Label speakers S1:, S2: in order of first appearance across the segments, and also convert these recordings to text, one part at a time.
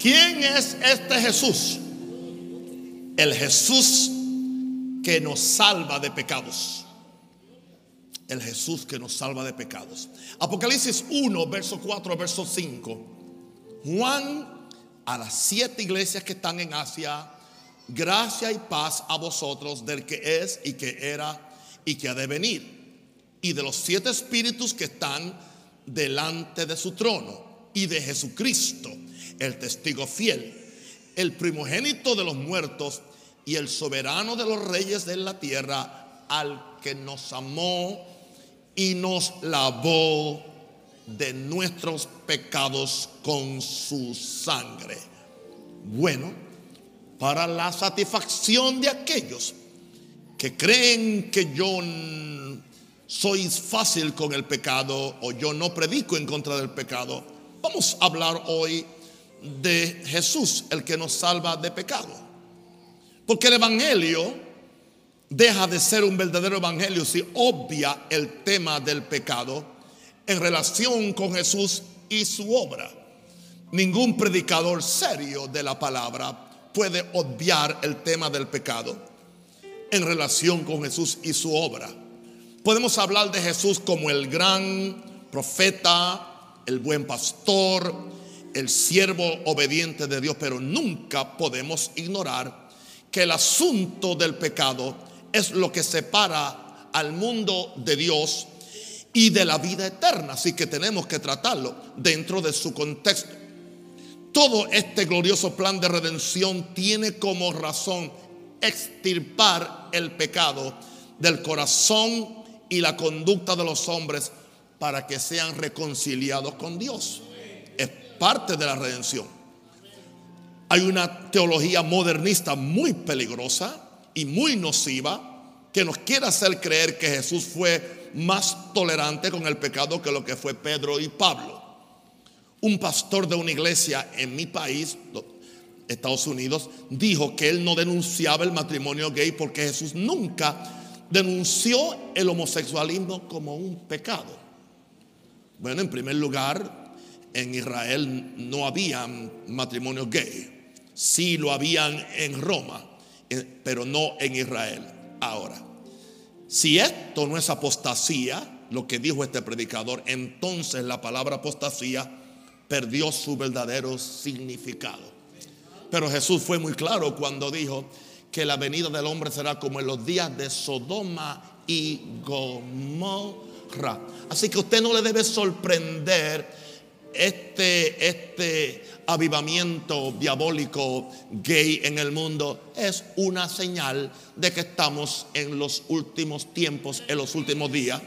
S1: ¿quién es este Jesús? El Jesús que nos salva de pecados. El Jesús que nos salva de pecados. Apocalipsis 1, verso 4, verso 5. Juan a las siete iglesias que están en Asia, gracia y paz a vosotros del que es y que era y que ha de venir. Y de los siete espíritus que están delante de su trono. Y de Jesucristo, el testigo fiel, el primogénito de los muertos y el soberano de los reyes de la tierra, al que nos amó y nos lavó de nuestros pecados con su sangre. Bueno, para la satisfacción de aquellos que creen que yo soy fácil con el pecado o yo no predico en contra del pecado, vamos a hablar hoy de Jesús, el que nos salva de pecado. Porque el Evangelio deja de ser un verdadero Evangelio si obvia el tema del pecado en relación con Jesús y su obra. Ningún predicador serio de la palabra puede obviar el tema del pecado en relación con Jesús y su obra. Podemos hablar de Jesús como el gran profeta, el buen pastor, el siervo obediente de Dios, pero nunca podemos ignorar que el asunto del pecado es lo que separa al mundo de Dios y de la vida eterna. Así que tenemos que tratarlo dentro de su contexto. Todo este glorioso plan de redención tiene como razón extirpar el pecado del corazón y la conducta de los hombres para que sean reconciliados con Dios. Parte de la redención. Hay una teología modernista muy peligrosa y muy nociva que nos quiere hacer creer que Jesús fue más tolerante con el pecado que lo que fue Pedro y Pablo. Un pastor de una iglesia en mi país, Estados Unidos, dijo que él no denunciaba el matrimonio gay porque Jesús nunca denunció el homosexualismo como un pecado. Bueno, en primer lugar, en Israel no había matrimonio gay. Sí lo habían en Roma, eh, pero no en Israel. Ahora, si esto no es apostasía, lo que dijo este predicador, entonces la palabra apostasía perdió su verdadero significado. Pero Jesús fue muy claro cuando dijo que la venida del hombre será como en los días de Sodoma y Gomorra. Así que usted no le debe sorprender este, este avivamiento diabólico gay en el mundo es una señal de que estamos en los últimos tiempos, en los últimos días.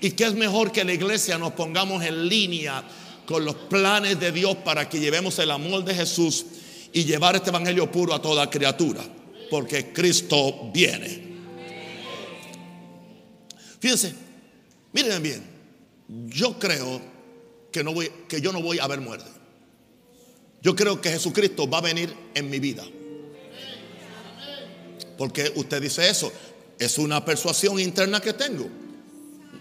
S1: Y que es mejor que la iglesia nos pongamos en línea con los planes de Dios para que llevemos el amor de Jesús y llevar este evangelio puro a toda criatura. Porque Cristo viene. Fíjense, miren bien, yo creo que, no voy, que yo no voy a ver muerte. Yo creo que Jesucristo va a venir en mi vida. Porque usted dice eso. Es una persuasión interna que tengo.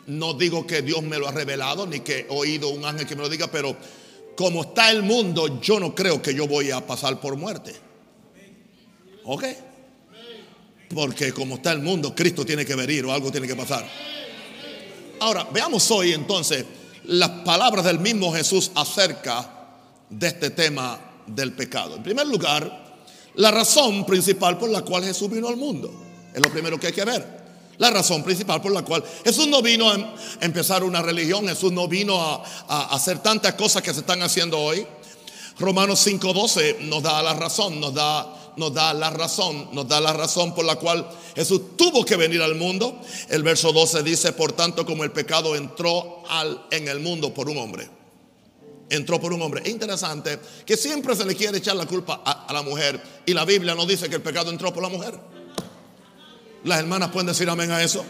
S1: No digo que Dios me lo ha revelado, ni que he oído un ángel que me lo diga, pero como está el mundo, yo no creo que yo voy a pasar por muerte. ¿Ok? Porque como está el mundo, Cristo tiene que venir o algo tiene que pasar. Ahora, veamos hoy entonces las palabras del mismo Jesús acerca de este tema del pecado. En primer lugar, la razón principal por la cual Jesús vino al mundo. Es lo primero que hay que ver. La razón principal por la cual Jesús no vino a empezar una religión, Jesús no vino a, hacer tantas cosas que se están haciendo hoy. Romanos 5:12 nos da la razón, nos da, nos da la razón, nos da la razón por la cual Jesús tuvo que venir al mundo. El verso 12 dice, por tanto como el pecado entró al, en el mundo por un hombre entró por un hombre. Es interesante que siempre se le quiere echar la culpa a, la mujer y la Biblia no dice que el pecado entró por la mujer. Las hermanas pueden decir amén a eso.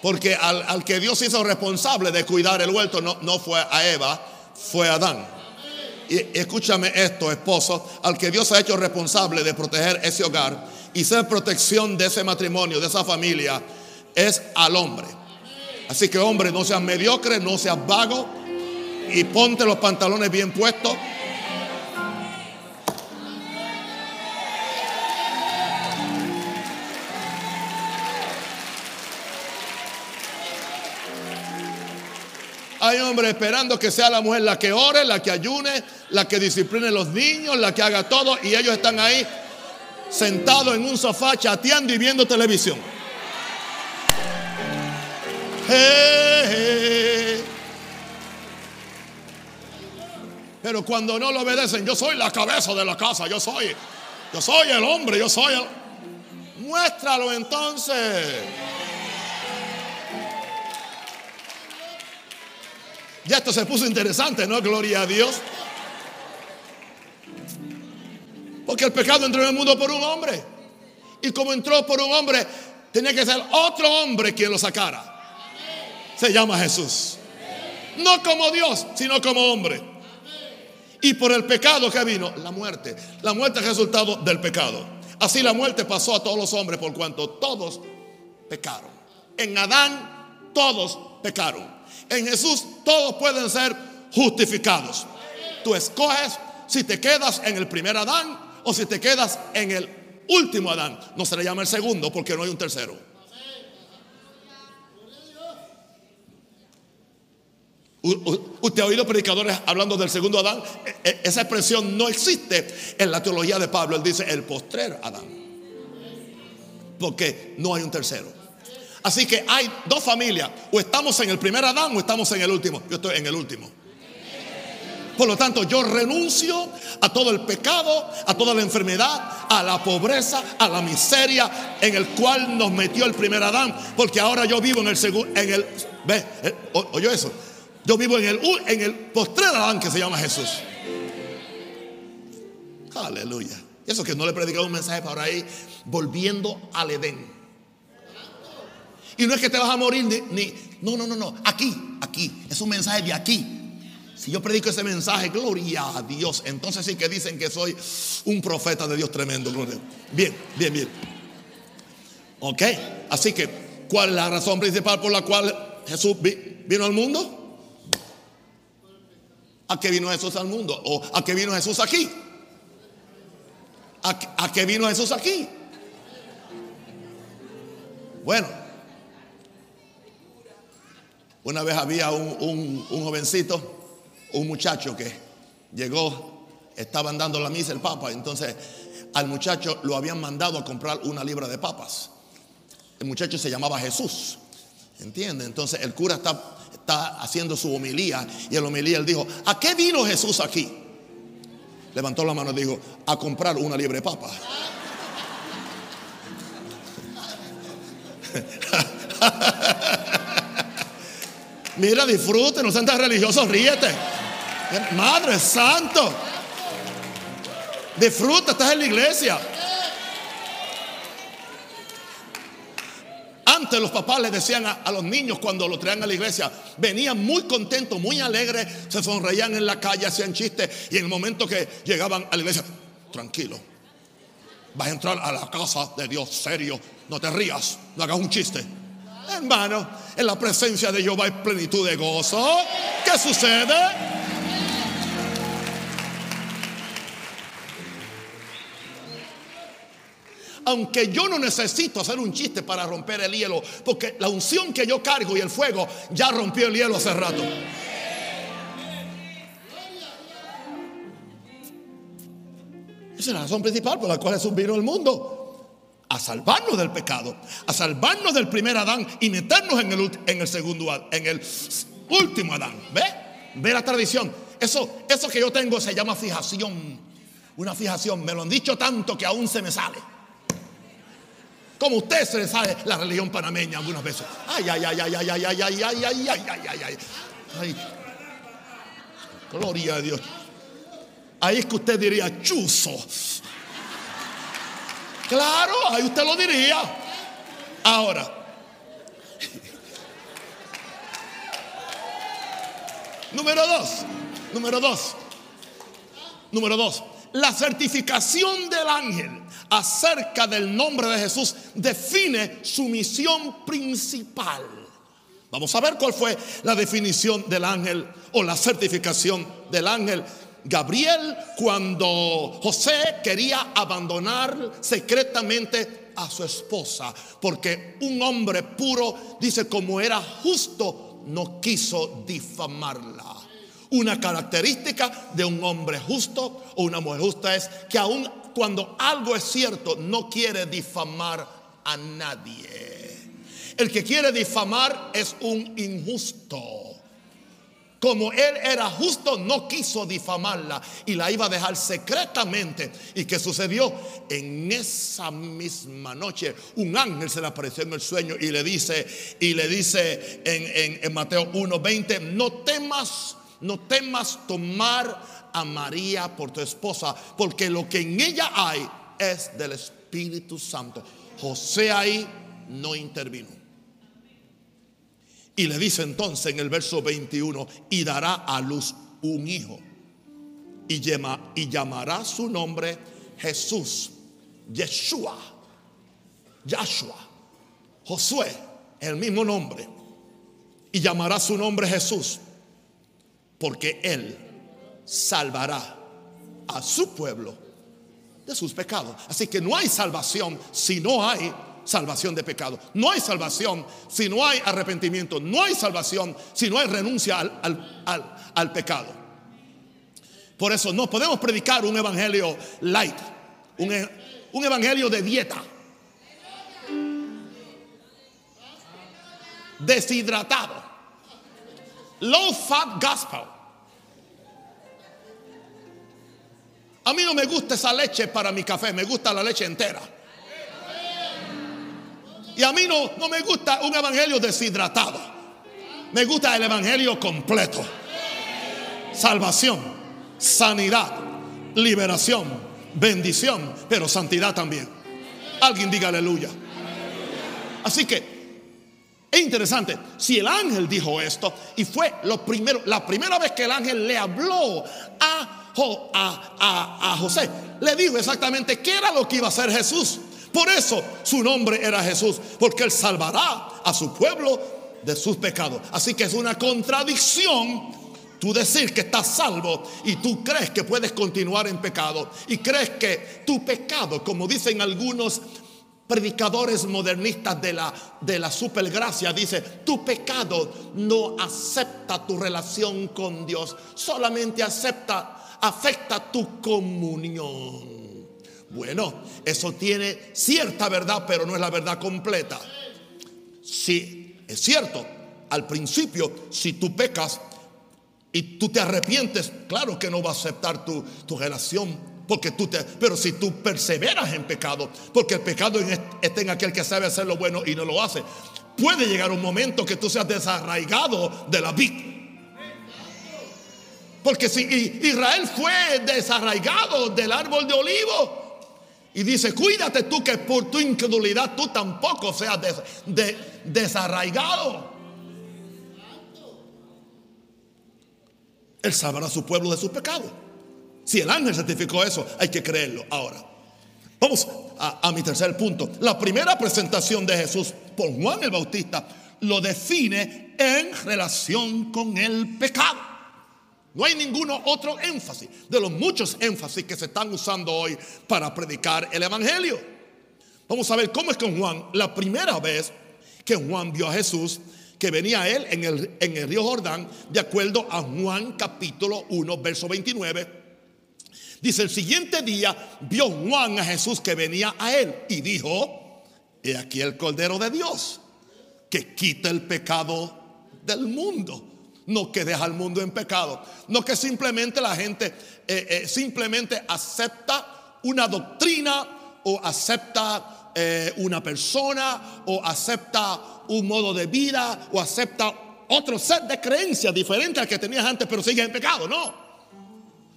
S1: Porque al, que Dios hizo responsable de cuidar el huerto no, no fue a Eva, fue a Adán. Y escúchame esto, esposo, al que Dios ha hecho responsable de proteger ese hogar y ser protección de ese matrimonio, de esa familia, es al hombre. Así que hombre, no seas mediocre, no seas vago, y ponte los pantalones bien puestos Hay hombres esperando que sea la mujer la que ore, la que ayune, la que discipline los niños, la que haga todo. Y ellos están ahí sentados en un sofá chateando y viendo televisión. Pero cuando no lo obedecen, yo soy la cabeza de la casa, yo soy, yo soy el hombre, yo soy el... Muéstralo entonces. Ya esto se puso interesante, ¿no? Gloria a Dios. Porque el pecado entró en el mundo por un hombre. Y como entró por un hombre, tenía que ser otro hombre quien lo sacara. Se llama Jesús. No como Dios, sino como hombre. Y por el pecado que vino, la muerte. La muerte es resultado del pecado. Así la muerte pasó a todos los hombres por cuanto todos pecaron. En Adán todos pecaron. En Jesús todos pueden ser justificados. Tú escoges si te quedas en el primer Adán o si te quedas en el último Adán. No se le llama el segundo porque no hay un tercero. Usted ha oído predicadores hablando del segundo Adán. E, e, esa expresión no existe en la teología de Pablo. Él dice el postrer Adán. Porque no hay un tercero. Así que hay dos familias. O estamos en el primer Adán o estamos en el último. Yo estoy en el último. Por lo tanto, yo renuncio a todo el pecado, a toda la enfermedad, a la pobreza, a la miseria en el cual nos metió el primer Adán. Porque ahora yo vivo en el segundo, en el, ve, eh, oye eso. Yo vivo en el, en el postrer Adán que se llama Jesús. Aleluya. Eso que no le he un mensaje para ahí, volviendo al Edén. Y no es que te vas a morir ni, no, no, no, no. Aquí, aquí. Es un mensaje de aquí. Si yo predico ese mensaje, gloria a Dios, entonces sí que dicen que soy un profeta de Dios tremendo. Bien, bien, bien. Ok, así que, ¿cuál es la razón principal por la cual Jesús vino al mundo? ¿A qué vino Jesús al mundo? ¿O a qué vino Jesús aquí? ¿A, a qué vino Jesús aquí? Bueno, una vez había un, jovencito, un muchacho que llegó, estaban dando la misa el Papa, entonces al muchacho lo habían mandado a comprar una libra de papas. El muchacho se llamaba Jesús, ¿entiende? Entonces el cura está, está haciendo su homilía y en la homilía él dijo, ¿a qué vino Jesús aquí? Levantó la mano y dijo, a comprar una libra de papas. Mira, disfrute, no sean tan religiosos, ríete. Madre Santo. Disfruta, estás en la iglesia. Antes los papás les decían a, los niños cuando lo traían a la iglesia, venían muy contentos, muy alegres, se sonreían en la calle, hacían chistes y en el momento que llegaban a la iglesia, tranquilo, vas a entrar a la casa de Dios serio, no te rías, no hagas un chiste. Hermano, en la presencia de Jehová hay plenitud de gozo. ¿Qué sucede? Aunque yo no necesito hacer un chiste para romper el hielo, porque la unción que yo cargo y el fuego ya rompió el hielo hace rato. Esa es la razón principal por la cual Jesús vino al mundo a salvarnos del pecado, a salvarnos del primer Adán y meternos en el, en el segundo, en el último Adán. ¿Ve? Ve la tradición. Eso, eso que yo tengo se llama fijación. Una fijación. Me lo han dicho tanto que aún se me sale. Como usted se le sale la religión panameña algunas veces. Ay, ay, ay, ay, ay, ay, ay, ay, ay, ay, ay, ay, ay, ay. Gloria a Dios. Ahí es que usted diría chuzo. Claro, ahí usted lo diría. Ahora, número dos, número dos, número dos, la certificación del ángel acerca del nombre de Jesús define su misión principal. Vamos a ver cuál fue la definición del ángel o la certificación del ángel Gabriel cuando José quería abandonar secretamente a su esposa, porque un hombre puro, dice, como era justo no quiso difamarla. Una característica de un hombre justo o una mujer justa es que aun cuando algo es cierto, no quiere difamar a nadie. El que quiere difamar es un injusto. Como él era justo, no quiso difamarla y la iba a dejar secretamente. ¿Y qué sucedió? En esa misma noche, un ángel se le apareció en el sueño y le dice, y le dice en, en Mateo 1:20, no temas, no temas tomar a María por tu esposa, porque lo que en ella hay es del Espíritu Santo. José ahí no intervino. Y le dice entonces en el verso 21, y dará a luz un hijo. Y, llama, y llamará su nombre Jesús, Yeshua, Yahshua, Josué, el mismo nombre. Y llamará su nombre Jesús, porque él salvará a su pueblo de sus pecados. Así que no hay salvación si no hay salvación de pecado. No hay salvación si no hay arrepentimiento. No hay salvación si no hay renuncia al, pecado. Por eso no podemos predicar un evangelio light, un, un evangelio de dieta. Deshidratado. Low fat gospel. A mí no me gusta esa leche para mi café, me gusta la leche entera. Y a mí no, no me gusta un evangelio deshidratado. Me gusta el evangelio completo. Salvación, sanidad, liberación, bendición, pero santidad también. Alguien diga aleluya. Así que es interesante, si el ángel dijo esto y fue lo primero, la primera vez que el ángel le habló a, a, a José, le dijo exactamente qué era lo que iba a hacer Jesús. Por eso su nombre era Jesús, porque Él salvará a su pueblo de sus pecados. Así que es una contradicción tú decir que estás salvo y tú crees que puedes continuar en pecado y crees que tu pecado, como dicen algunos predicadores modernistas de la, de la supergracia, dice, tu pecado no acepta tu relación con Dios, solamente acepta, afecta tu comunión. Bueno, eso tiene cierta verdad, pero no es la verdad completa. Si es cierto, al principio, si tú pecas y tú te arrepientes, claro que no va a aceptar tu, relación. Porque tú te, pero si tú perseveras en pecado, porque el pecado está en aquel que sabe hacer lo bueno y no lo hace, puede llegar un momento que tú seas desarraigado de la vida. Porque si Israel fue desarraigado del árbol de olivo, y dice, cuídate tú que por tu incredulidad tú tampoco seas desarraigado. Él salvará a su pueblo de sus pecados. Si el ángel certificó eso, hay que creerlo. Ahora, vamos a, a mi tercer punto. La primera presentación de Jesús por Juan el Bautista lo define en relación con el pecado. No hay ninguno otro énfasis de los muchos énfasis que se están usando hoy para predicar el Evangelio. Vamos a ver cómo es que Juan, la primera vez que Juan vio a Jesús, que venía a él en el, en el río Jordán, de acuerdo a Juan capítulo 1, verso 29. Dice, el siguiente día vio Juan a Jesús que venía a él y dijo, he aquí el Cordero de Dios, que quita el pecado del mundo. No que deja al mundo en pecado. No que simplemente la gente eh, eh, simplemente acepta una doctrina o acepta eh, una persona o acepta un modo de vida o acepta otro set de creencias diferente al que tenías antes, pero sigue en pecado. No.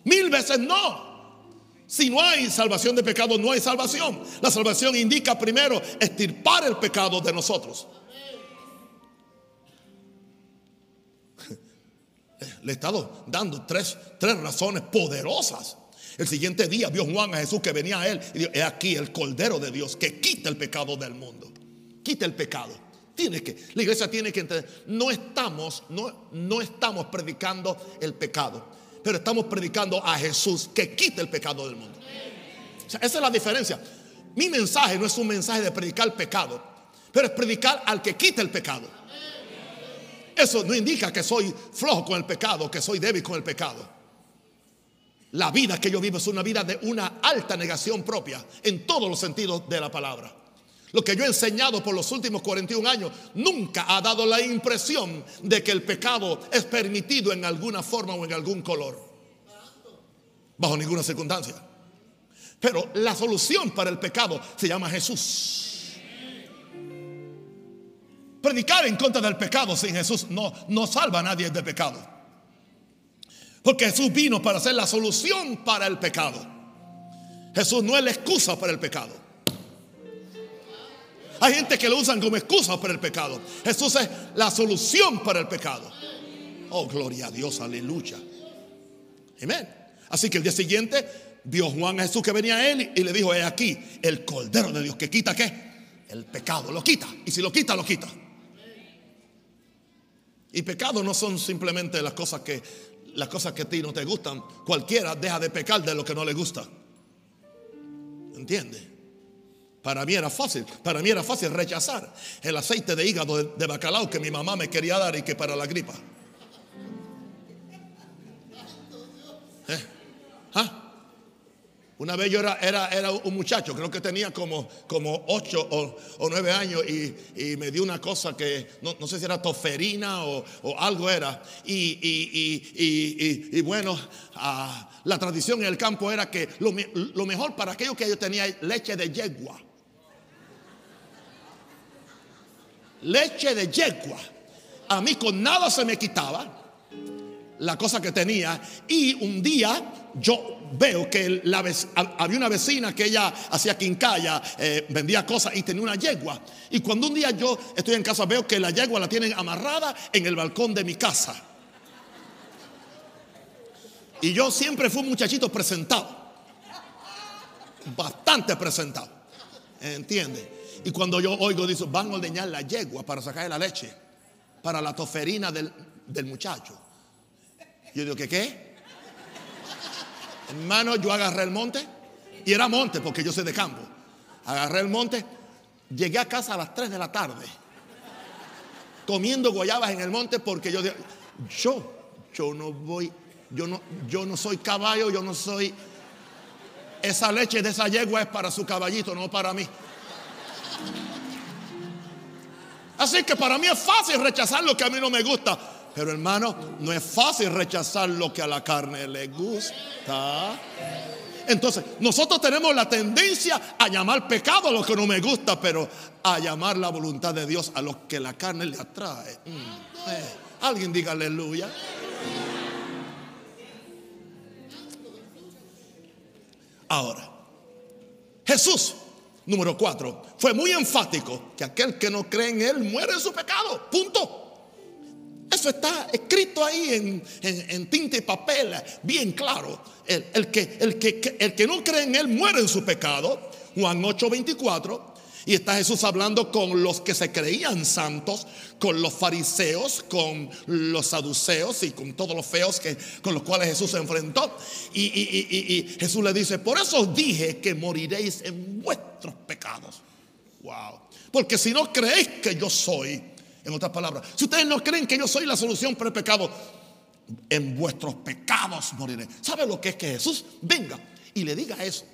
S1: Mil veces no. Si no hay salvación de pecado, no hay salvación. La salvación indica primero estirpar el pecado de nosotros. Le he estado dando tres, tres razones poderosas. El siguiente día vio Juan a Jesús que venía a él y dijo, he aquí el Cordero de Dios que quita el pecado del mundo. Quita el pecado. Tiene que, la iglesia tiene que entender, no estamos, no, no estamos predicando el pecado, pero estamos predicando a Jesús que quita el pecado del mundo. esa es la diferencia. Mi mensaje no es un mensaje de predicar el pecado, pero es predicar al que quita el pecado. Eso no indica que soy flojo con el pecado, que soy débil con el pecado. La vida que yo vivo es una vida de una alta negación propia en todos los sentidos de la palabra. Lo que yo he enseñado por los últimos 41 años nunca ha dado la impresión de que el pecado es permitido en alguna forma o en algún color. Bajo ninguna circunstancia. Pero la solución para el pecado se llama Jesús. Predicar en contra del pecado sin Jesús no, no salva a nadie del pecado. Porque Jesús vino para ser la solución para el pecado. Jesús no es la excusa para el pecado. Hay gente que lo usan como excusa para el pecado. Jesús es la solución para el pecado. Oh, gloria a Dios, aleluya. Amén. Así que el día siguiente vio Juan a Jesús que venía a él y le dijo, he aquí, el Cordero de Dios que quita qué? El pecado, lo quita. Y si lo quita, lo quita. Y pecado no son simplemente las cosas que las cosas que a ti no te gustan. Cualquiera deja de pecar de lo que no le gusta. ¿Entiendes? Para mí era fácil, para mí era fácil rechazar el aceite de hígado de, bacalao que mi mamá me quería dar y que para la gripa. ¿Eh? Una vez yo era, era, un muchacho, creo que tenía como, como 8 o, nueve 9 años y, me dio una cosa que no, sé si era toferina o, algo era. Y, bueno, ah, la tradición en el campo era que lo, lo mejor para aquello que yo tenía leche de yegua. leche de yegua. A mí con nada se me quitaba la cosa que tenía. Y un día yo veo que la, había una vecina que ella hacía quincalla, eh, vendía cosas y tenía una yegua. Y cuando un día yo estoy en casa veo que la yegua la tienen amarrada en el balcón de mi casa. Y yo siempre fui un muchachito presentado. Bastante presentado. ¿Entiendes? Y cuando yo oigo, dice, van a ordeñar la yegua para sacar la leche, para la toferina del, muchacho. Yo digo, ¿qué qué? Hermano, yo agarré el monte, y era monte porque yo soy de campo. Agarré el monte, llegué a casa a las 3 de la tarde, comiendo guayabas en el monte porque yo, yo, yo no voy, yo no, yo no soy caballo, yo no soy, esa leche de esa yegua es para su caballito, no para mí. Así que para mí es fácil rechazar lo que a mí no me gusta. Pero hermano, no es fácil rechazar lo que a la carne le gusta. Entonces, nosotros tenemos la tendencia a llamar pecado a lo que no me gusta, pero a llamar la voluntad de Dios a lo que la carne le atrae. Mm, eh, alguien diga aleluya. Ahora, Jesús Número cuatro, fue muy enfático que aquel que no cree en Él muere en su pecado. Punto. Eso está escrito ahí en, tinta y papel, bien claro. El, que, no cree en Él muere en su pecado. Juan 8, 24. Y está Jesús hablando con los que se creían santos, con los fariseos, con los saduceos y con todos los feos que, con los cuales Jesús se enfrentó. Y, y Jesús le dice, por eso os dije que moriréis en vuestros pecados. Wow. Porque si no creéis que yo soy, en otras palabras, si ustedes no creen que yo soy la solución para el pecado, en vuestros pecados moriréis. ¿Sabe lo que es que Jesús venga y le diga eso?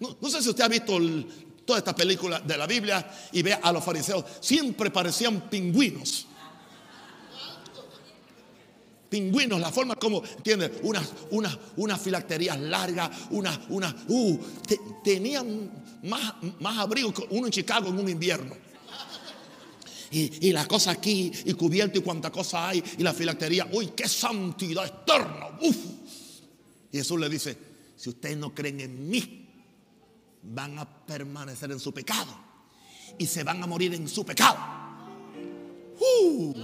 S1: No, no, sé si usted ha visto el, toda esta película de la Biblia y ve a los fariseos, siempre parecían pingüinos. Pingüinos, la forma como, ¿entiendes? Unas, unas, unas filacterías largas, unas, unas, uh, tenían más, más abrigo que uno en Chicago en un invierno. Y, la cosa aquí, y cubierto, y cuánta cosa hay, y la filactería, uy, qué santidad eterna, uf. Y Jesús le dice, si ustedes no creen en mí, van a permanecer en su pecado y se van a morir en su pecado. Uh.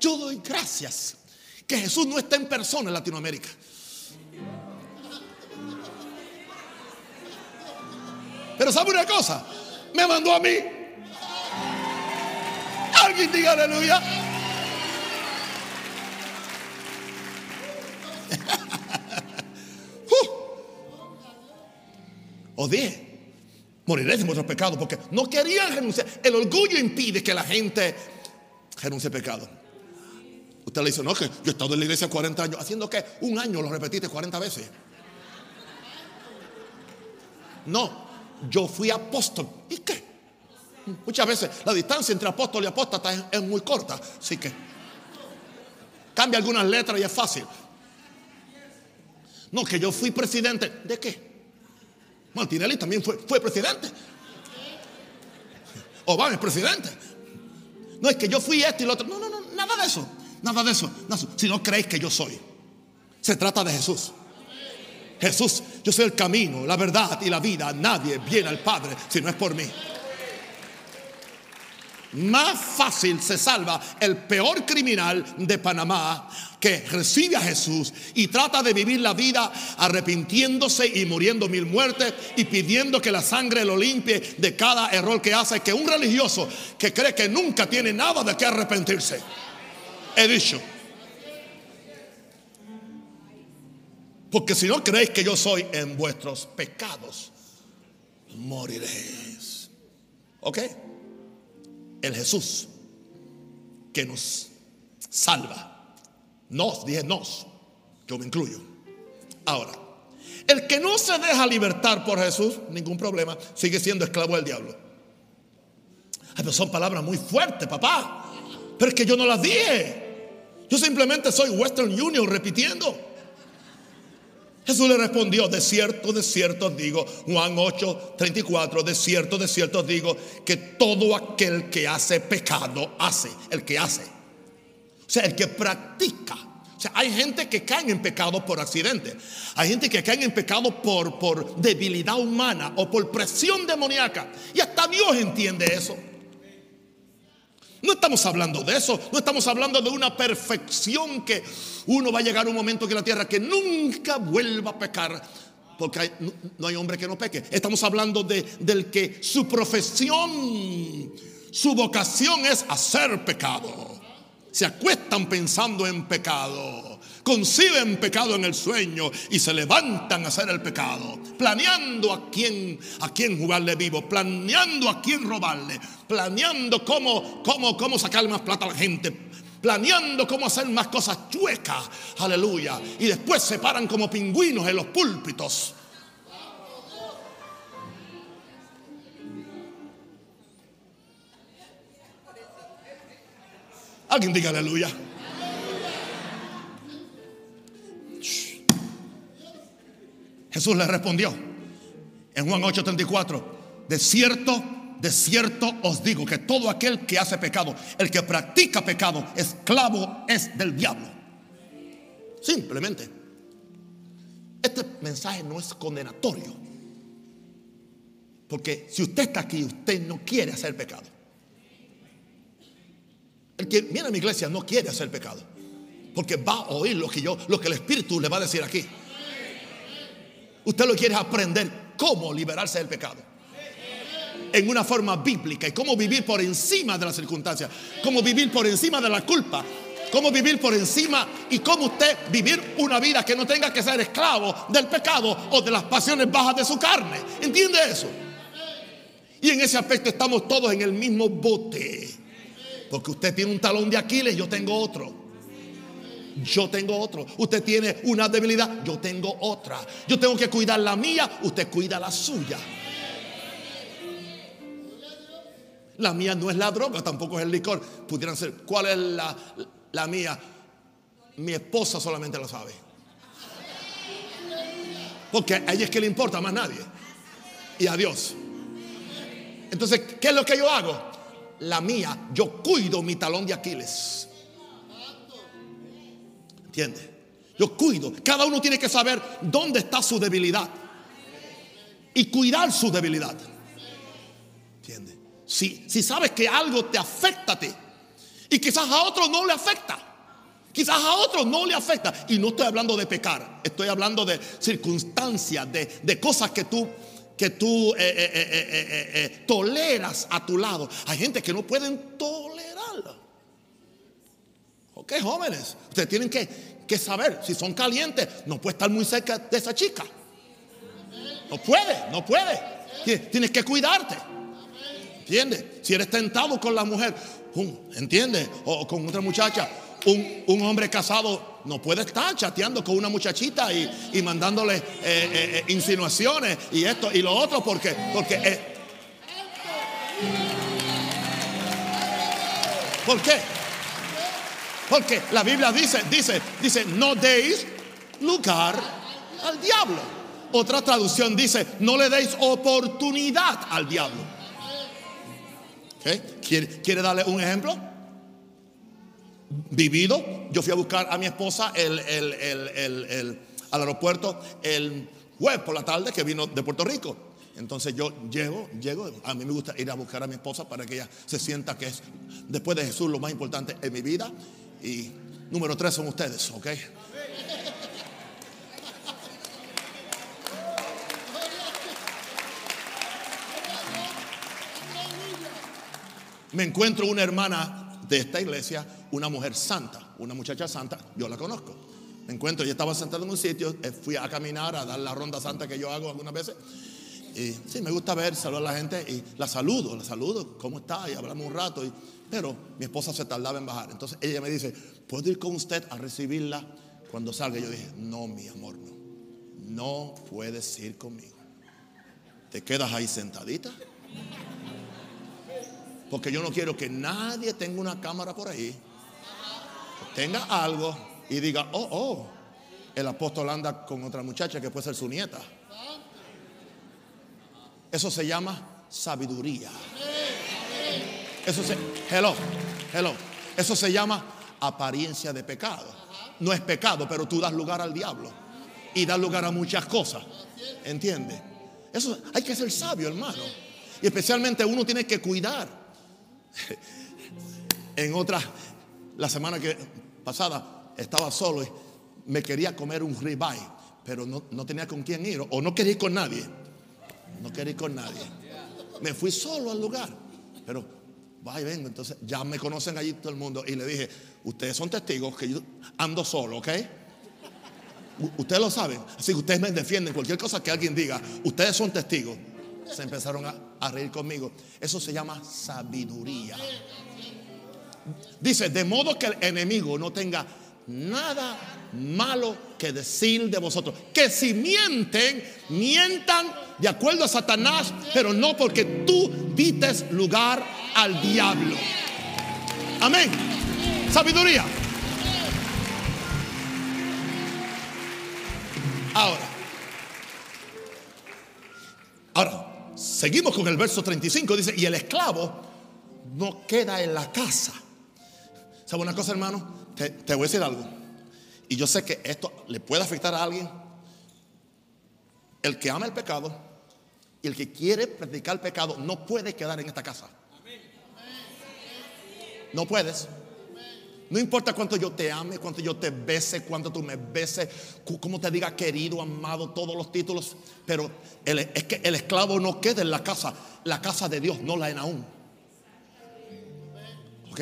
S1: Yo doy gracias que Jesús no está en persona en Latinoamérica. Pero sabe una cosa, me mandó a mí. Alguien diga aleluya. O dije, moriréis en vuestros pecados porque no querían renunciar. El orgullo impide que la gente Renuncia al pecado. Usted le dice, no, que yo he estado en la iglesia 40 años. ¿Haciendo qué? Un año lo repetiste 40 veces. No, yo fui apóstol. ¿Y qué? Muchas veces la distancia entre apóstol y apóstata es, es muy corta. Así que cambia algunas letras y es fácil. No, que yo fui presidente. ¿De qué? Martinelli también fue, fue presidente. Obama es presidente. No es que yo fui este y lo otro. No, no, no, nada de eso. Nada de eso. Si no creéis que yo soy. Se trata de Jesús. Jesús, yo soy el camino, la verdad y la vida. Nadie viene al Padre si no es por mí. Más fácil se salva el peor criminal de Panamá que recibe a Jesús y trata de vivir la vida arrepintiéndose y muriendo mil muertes y pidiendo que la sangre lo limpie de cada error que hace, que un religioso que cree que nunca tiene nada de qué arrepentirse. He dicho. Porque si no creéis que yo soy en vuestros pecados, moriréis. ¿Ok? El Jesús que nos salva. Nos, dije nos, yo me incluyo. Ahora, el que no se deja libertar por Jesús, ningún problema, sigue siendo esclavo del diablo. Ay, son palabras muy fuertes, papá. Pero es que yo no las dije. Yo simplemente soy Western Union repitiendo. Jesús le respondió, de cierto, de cierto digo, Juan 8, 34, de cierto, de cierto digo, que todo aquel que hace pecado hace, el que hace. O sea, el que practica. O sea, hay gente que cae en pecado por accidente. Hay gente que cae en pecado por, por debilidad humana o por presión demoníaca. Y hasta Dios entiende eso. No estamos hablando de eso, no estamos hablando de una perfección que uno va a llegar a un momento que la tierra que nunca vuelva a pecar, porque no, hay hombre que no peque. Estamos hablando de, del que su profesión, su vocación es hacer pecado. Se acuestan pensando en pecado conciben pecado en el sueño y se levantan a hacer el pecado, planeando a quién, a quién jugarle vivo, planeando a quién robarle, planeando cómo, cómo, cómo sacarle más plata a la gente, planeando cómo hacer más cosas chuecas, aleluya, y después se paran como pingüinos en los púlpitos. Alguien diga aleluya. Jesús le respondió en Juan 8:34, de cierto, de cierto os digo que todo aquel que hace pecado, el que practica pecado, esclavo es del diablo. Simplemente. Este mensaje no es condenatorio. Porque si usted está aquí, usted no quiere hacer pecado. El que viene a mi iglesia no quiere hacer pecado. Porque va a oír lo que yo, lo que el Espíritu le va a decir aquí. Usted lo quiere aprender cómo liberarse del pecado. En una forma bíblica y cómo vivir por encima de las circunstancias. Cómo vivir por encima de la culpa. Cómo vivir por encima y cómo usted vivir una vida que no tenga que ser esclavo del pecado o de las pasiones bajas de su carne. ¿Entiende eso? Y en ese aspecto estamos todos en el mismo bote. Porque usted tiene un talón de Aquiles, yo tengo otro yo tengo otro. Usted tiene una debilidad, yo tengo otra. Yo tengo que cuidar la mía, usted cuida la suya. La mía no es la droga, tampoco es el licor. Pudieran ser, ¿cuál es la, la mía? Mi esposa solamente lo sabe. Porque a ella es que le importa más nadie. Y a Dios. Entonces, ¿qué es lo que yo hago? La mía, yo cuido mi talón de Aquiles. ¿Entiende? Yo cuido. Cada uno tiene que saber dónde está su debilidad. Y cuidar su debilidad. ¿Entiende? Si, si sabes que algo te afecta a ti. Y quizás a otro no le afecta. Quizás a otro no le afecta. Y no estoy hablando de pecar. Estoy hablando de circunstancias, de, de cosas que tú que tú eh, eh, eh, toleras a tu lado. Hay gente que no pueden tolerarlo. Ok, jóvenes, ustedes tienen que, que saber, si son calientes, no puede estar muy cerca de esa chica. No puede, no puede. Tienes que cuidarte. ¿Entiendes? Si eres tentado con la mujer, ¿entiendes? O con otra muchacha. Un, hombre casado no puede estar chateando con una muchachita y, mandándole eh, eh, eh, insinuaciones y esto y lo otro porque, porque ¿Por qué? Porque la Biblia dice, dice, dice, no deis lugar al diablo. Otra traducción dice, no le deis oportunidad al diablo. ¿Quiere, darle un ejemplo? Vivido, yo fui a buscar a mi esposa el, al aeropuerto el jueves por la tarde que vino de Puerto Rico. Entonces yo llego, llego, a mí me gusta ir a buscar a mi esposa para que ella se sienta que es después de Jesús lo más importante en mi vida. Y número tres son ustedes, ¿ok? me encuentro una hermana de esta iglesia, una mujer santa, una muchacha santa, yo la conozco. Me encuentro, ella estaba sentada en un sitio, eh, fui a caminar, a dar la ronda santa que yo hago algunas veces. Y sí, me gusta ver, saludar a la gente y la saludo, la saludo, ¿cómo está? Y hablamos un rato. Pero mi esposa se tardaba en bajar. Entonces ella me dice, ¿puedo ir con usted a recibirla cuando salga? Yo dije, no, mi amor, no. No puedes ir conmigo. ¿Te quedas ahí sentadita? Porque yo no quiero que nadie tenga una cámara por ahí, tenga algo y diga, oh, oh, el apóstol anda con otra muchacha que puede ser su nieta. Eso se llama sabiduría. Eso se, hello, hello. Eso se llama apariencia de pecado. No es pecado, pero tú das lugar al diablo y das lugar a muchas cosas. ¿Entiendes? Eso hay que ser sabio, hermano. Y especialmente uno tiene que cuidar en otra, la semana que pasada estaba solo y me quería comer un ribeye, pero no, tenía con quién ir o no quería ir con nadie. No quería ir con nadie. Me fui solo al lugar, pero va y vengo. Entonces ya me conocen allí todo el mundo y le dije, ustedes son testigos que yo ando solo, ¿ok? Ustedes lo saben, así que ustedes me defienden. Cualquier cosa que alguien diga, ustedes son testigos se empezaron a, reír conmigo. Eso se llama sabiduría. Dice, de modo que el enemigo no tenga nada malo que decir de vosotros. Que si mienten, mientan de acuerdo a Satanás, pero no porque tú dites lugar al diablo. Amén. Sabiduría. Ahora. Ahora, Seguimos con el verso 35. Dice, y el esclavo no queda en la casa. ¿Sabe una cosa, hermano? Te, voy a decir algo. Y yo sé que esto le puede afectar a alguien. El que ama el pecado y el que quiere practicar el pecado no puede quedar en esta casa. No puedes. No importa cuánto yo te ame, cuánto yo te bese, cuánto tú me beses, cómo te diga querido, amado, todos los títulos. Pero es que el esclavo no queda en la casa, la casa de Dios, no la en aún. ¿Ok?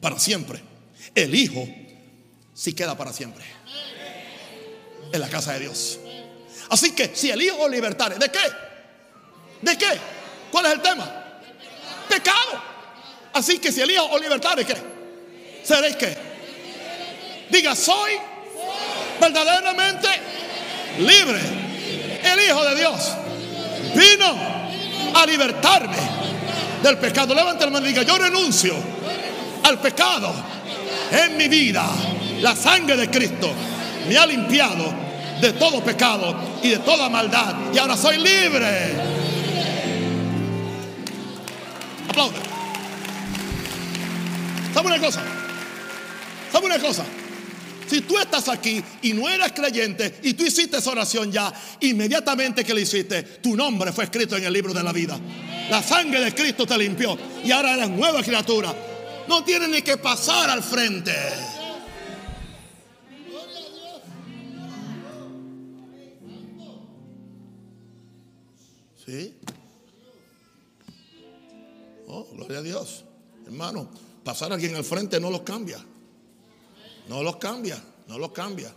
S1: Para siempre. El hijo sí queda para siempre. En la casa de Dios. Así que si el hijo libertare, ¿de qué? ¿De qué? ¿Cuál es el tema? Pecado. Así que si el hijo o libertare, ¿qué? seréis que. Diga, soy verdaderamente libre. El Hijo de Dios vino a libertarme del pecado. Levanta el mano y diga, yo renuncio al pecado en mi vida. La sangre de Cristo me ha limpiado de todo pecado y de toda maldad. Y ahora soy libre. Aplaude. ¿Sabe una cosa? ¿Sabe una cosa? Si tú estás aquí y no eras creyente y tú hiciste esa oración ya, inmediatamente que lo hiciste, tu nombre fue escrito en el libro de la vida. La sangre de Cristo te limpió y ahora eres nueva criatura. No tienes ni que pasar al frente. ¿Sí? Oh, gloria a Dios. Hermano, pasar a alguien al frente no los cambia. No los cambia, no los cambia,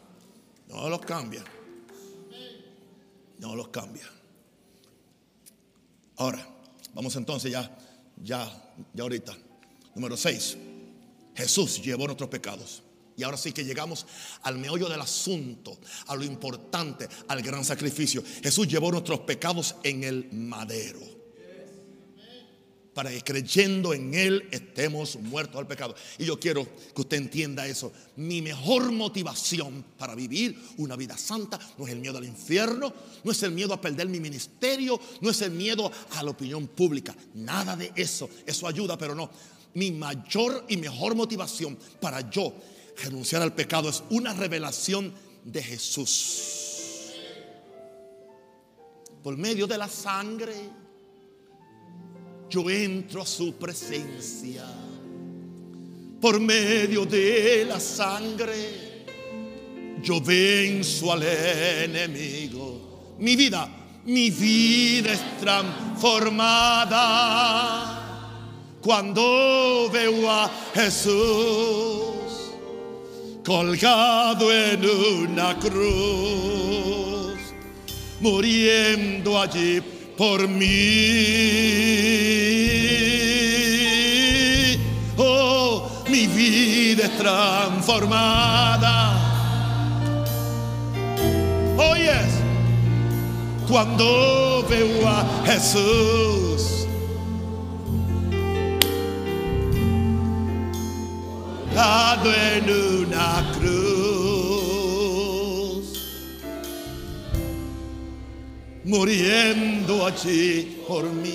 S1: no los cambia. No los cambia. Ahora, vamos entonces ya, ya, ya ahorita. Número 6. Jesús llevó nuestros pecados. Y ahora sí que llegamos al meollo del asunto, a lo importante, al gran sacrificio. Jesús llevó nuestros pecados en el madero. Para que creyendo en Él estemos muertos al pecado. Y yo quiero que usted entienda eso. Mi mejor motivación para vivir una vida santa no es el miedo al infierno, no es el miedo a perder mi ministerio, no es el miedo a la opinión pública. Nada de eso. Eso ayuda, pero no. Mi mayor y mejor motivación para yo renunciar al pecado es una revelación de Jesús. Por medio de la sangre, yo entro a su presencia. Por medio de la sangre, yo venzo al enemigo. Mi vida, mi vida es transformada cuando veo a Jesús colgado en una cruz, muriendo allí por mí. Oh, mi vida es transformada. Oyes, cuando veo a Jesús en una cruz, muriendo allí por mí.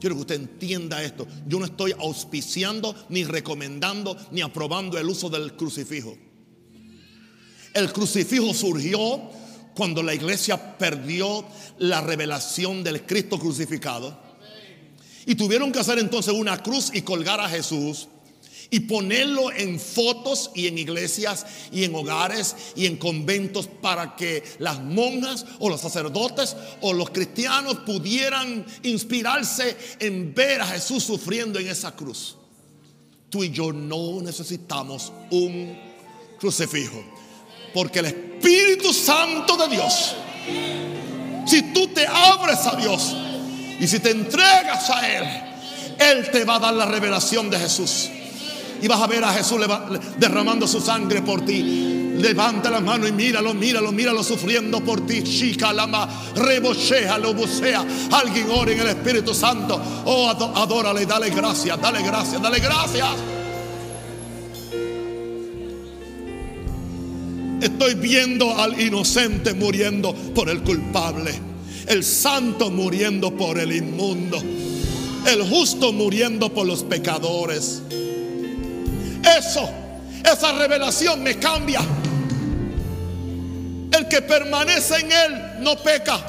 S1: Quiero que usted entienda esto. Yo no estoy auspiciando, ni recomendando, ni aprobando el uso del crucifijo. El crucifijo surgió cuando la iglesia perdió la revelación del Cristo crucificado y tuvieron que hacer entonces una cruz y colgar a Jesús y ponerlo en fotos y en iglesias y en hogares y en conventos para que las monjas o los sacerdotes o los cristianos pudieran inspirarse en ver a Jesús sufriendo en esa cruz. Tú y yo no necesitamos un crucifijo, porque el Espíritu Santo de Dios, si tú te abres a Dios, y si te entregas a Él, Él te va a dar la revelación de Jesús. Y vas a ver a Jesús derramando su sangre por ti. Levanta las manos y míralo, míralo, míralo sufriendo por ti. Chica, lama, rebochea, lo bucea. Alguien ore en el Espíritu Santo. Oh, adórale, dale gracias, dale gracias, dale gracias. Estoy viendo al inocente muriendo por el culpable el santo muriendo por el inmundo, el justo muriendo por los pecadores. Eso, esa revelación me cambia. El que permanece en él no peca.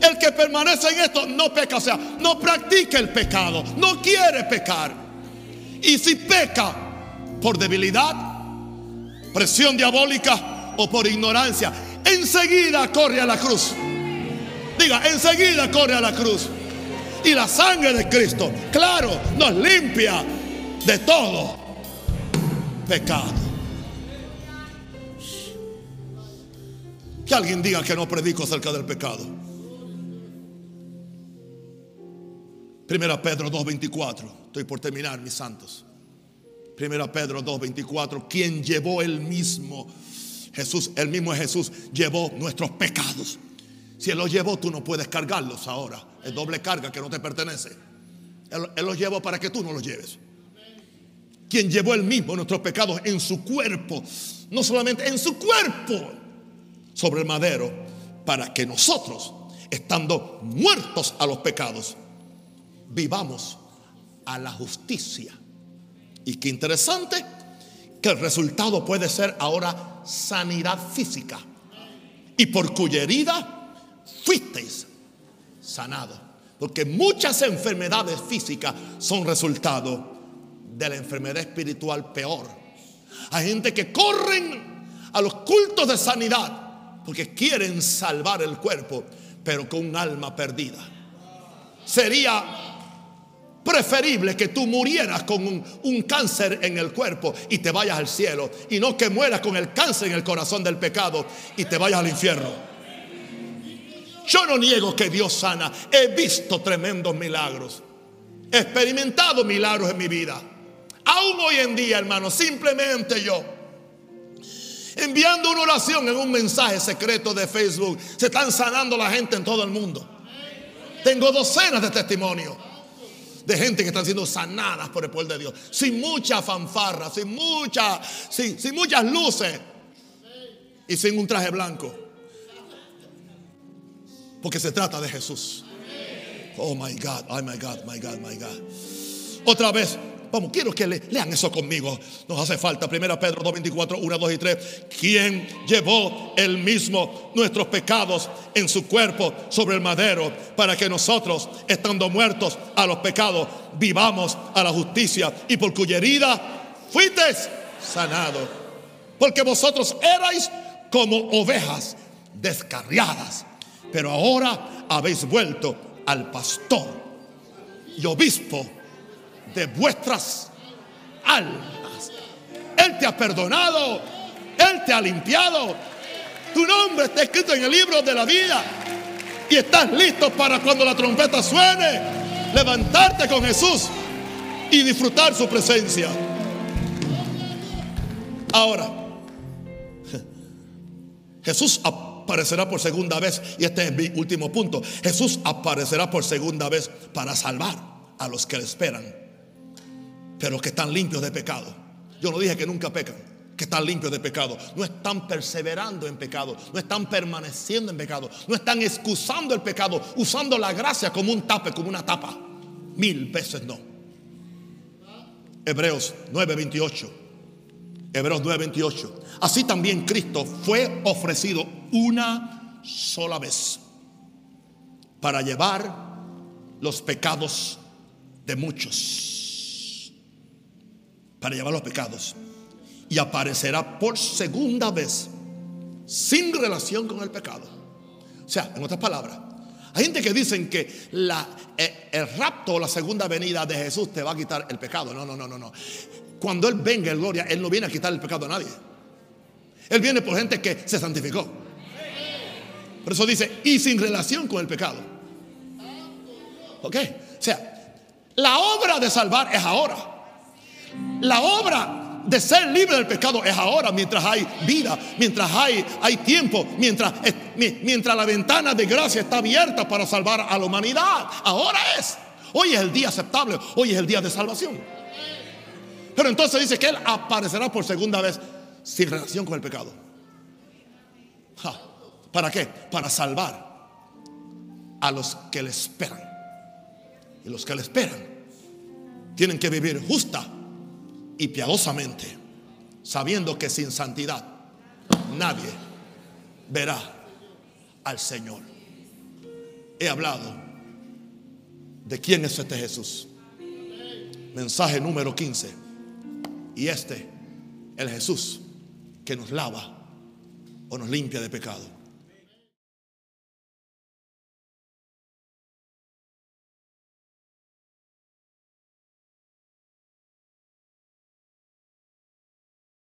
S1: El que permanece en esto no peca, o sea, no practica el pecado, no quiere pecar. Y si peca por debilidad, presión diabólica o por ignorancia, enseguida corre a la cruz. Diga, enseguida corre a la cruz. Y la sangre de Cristo, claro, nos limpia de todo pecado. Que alguien diga que no predico acerca del pecado. Primera Pedro 2.24. Estoy por terminar, mis santos. Primera Pedro 2.24. Quien llevó el mismo, Jesús, el mismo Jesús, llevó nuestros pecados si Él los llevó, tú no puedes cargarlos ahora. Es doble carga que no te pertenece. Él, los llevó para que tú no los lleves. Quien llevó el mismo nuestros pecados en su cuerpo, no solamente en su cuerpo, sobre el madero, para que nosotros, estando muertos a los pecados, vivamos a la justicia. Y qué interesante que el resultado puede ser ahora sanidad física. Y por cuya herida fuisteis sanados. Porque muchas enfermedades físicas son resultado de la enfermedad espiritual peor. Hay gente que corren a los cultos de sanidad porque quieren salvar el cuerpo, pero con un alma perdida. Sería preferible que tú murieras con un, cáncer en el cuerpo y te vayas al cielo y no que mueras con el cáncer en el corazón del pecado y te vayas al infierno. Yo no niego que Dios sana. He visto tremendos milagros. He experimentado milagros en mi vida. Aún hoy en día, hermano, simplemente yo enviando una oración en un mensaje secreto de Facebook, se están sanando la gente en todo el mundo. Tengo docenas de testimonios de gente que están siendo sanadas por el poder de Dios, sin mucha fanfarra, sin, mucha, sin, sin muchas luces y sin un traje blanco. Porque se trata de Jesús. Oh my God, oh my God, my God, my God. Otra vez, Vamos, quiero que lean eso conmigo. Nos hace falta. Primera Pedro 2, 24, 1, 2 y 3. Quien llevó el mismo nuestros pecados en su cuerpo sobre el madero para que nosotros, estando muertos a los pecados, vivamos a la justicia y por cuya herida fuisteis sanados. Porque vosotros erais como ovejas descarriadas, pero ahora habéis vuelto al pastor y obispo de vuestras almas. Él te ha perdonado, Él te ha limpiado. Tu nombre está escrito en el libro de la vida. Y estás listo para cuando la trompeta suene, levantarte con Jesús y disfrutar su presencia. Ahora, Jesús aparecerá por segunda vez, y este es mi último punto, Jesús aparecerá por segunda vez para salvar a los que le esperan pero que están limpios de pecado. Yo no dije que nunca pecan, que están limpios de pecado. No están perseverando en pecado, no están permaneciendo en pecado, no están excusando el pecado, usando la gracia como un tape, como una tapa. Mil veces no. Hebreos 9:28. Hebreos 9:28. Así también Cristo fue ofrecido una sola vez para llevar los pecados de muchos para llevar los pecados. Y aparecerá por segunda vez sin relación con el pecado. O sea, en otras palabras, hay gente que dicen que eh, el rapto o la segunda venida de Jesús te va a quitar el pecado. No, no, no, no, no. Cuando Él venga en gloria, Él no viene a quitar el pecado a nadie. Él viene por gente que se santificó. Por eso dice, y sin relación con el pecado. ¿Ok? O sea, la obra de salvar es ahora. La obra de ser libre del pecado es ahora, mientras hay vida, mientras hay, hay tiempo, mientras, mientras la ventana de gracia está abierta para salvar a la humanidad. Ahora es. Hoy es el día aceptable, hoy es el día de salvación. Pero entonces dice que Él aparecerá por segunda vez sin relación con el pecado. ¿Para qué? Para salvar a los que le esperan. Y los que le esperan tienen que vivir justa y piadosamente, sabiendo que sin santidad nadie verá al Señor. He hablado de quién es este Jesús. Mensaje número 15. Y este, el Jesús que nos lava o nos limpia de pecado.